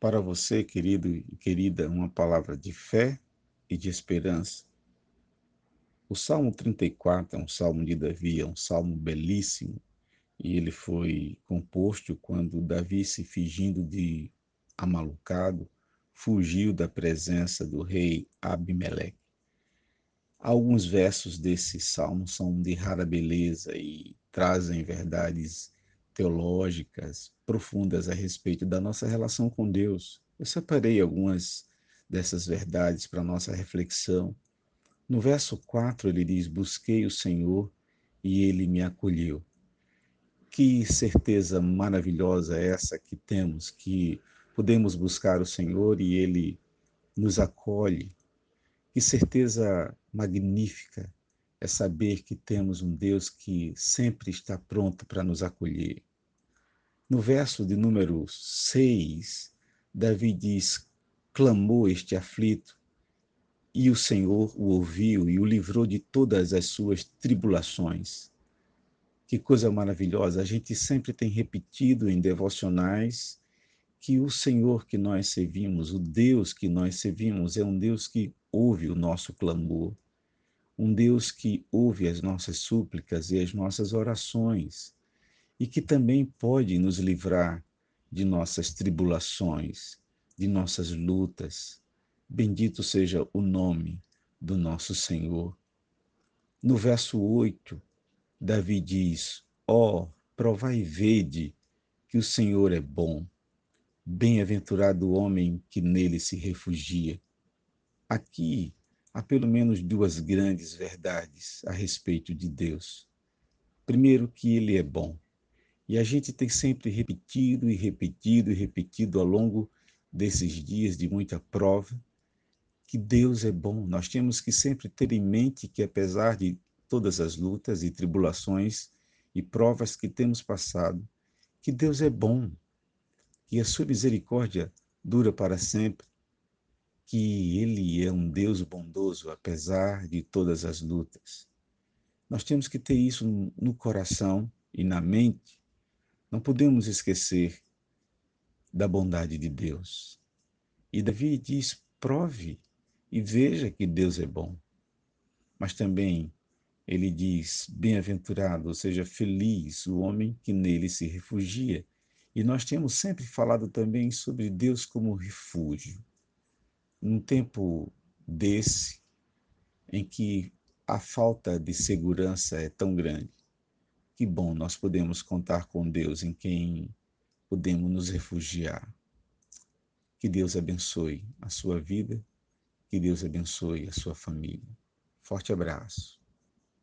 Para você, querido e querida, uma palavra de fé e de esperança. O Salmo 34 é um salmo de Davi, é um salmo belíssimo, e ele foi composto quando Davi, se fingindo de amalucado, fugiu da presença do rei Abimeleque. Alguns versos desse salmo são de rara beleza e trazem verdades teológicas profundas a respeito da nossa relação com Deus. Eu separei algumas dessas verdades para nossa reflexão. No verso 4 ele diz: Busquei o Senhor e ele me acolheu. Que certeza maravilhosa é essa que temos, que podemos buscar o Senhor e ele nos acolhe. Que certeza magnífica é saber que temos um Deus que sempre está pronto para nos acolher. No verso de número 6, Davi diz: clamou este aflito, e o Senhor o ouviu e o livrou de todas as suas tribulações. Que coisa maravilhosa! A gente sempre tem repetido em devocionais que o Senhor que nós servimos, o Deus que nós servimos, é um Deus que ouve o nosso clamor, um Deus que ouve as nossas súplicas e as nossas orações, e que também pode nos livrar de nossas tribulações, de nossas lutas. Bendito seja o nome do nosso Senhor. No verso 8, Davi diz: Ó, oh, provai e vede que o Senhor é bom. Bem-aventurado o homem que nele se refugia. Aqui há pelo menos duas grandes verdades a respeito de Deus. Primeiro, que ele é bom. E a gente tem sempre repetido e repetido e repetido ao longo desses dias de muita prova que Deus é bom. Nós temos que sempre ter em mente que, apesar de todas as lutas e tribulações e provas que temos passado, que Deus é bom, que a sua misericórdia dura para sempre, que Ele é um Deus bondoso, apesar de todas as lutas. Nós temos que ter isso no coração e na mente. Não podemos esquecer da bondade de Deus. E Davi diz: prove e veja que Deus é bom. Mas também ele diz: bem-aventurado, ou seja, feliz o homem que nele se refugia. E nós temos sempre falado também sobre Deus como refúgio num tempo desse, em que a falta de segurança é tão grande, que bom nós podemos contar com Deus em quem podemos nos refugiar. Que Deus abençoe a sua vida, que Deus abençoe a sua família. Forte abraço.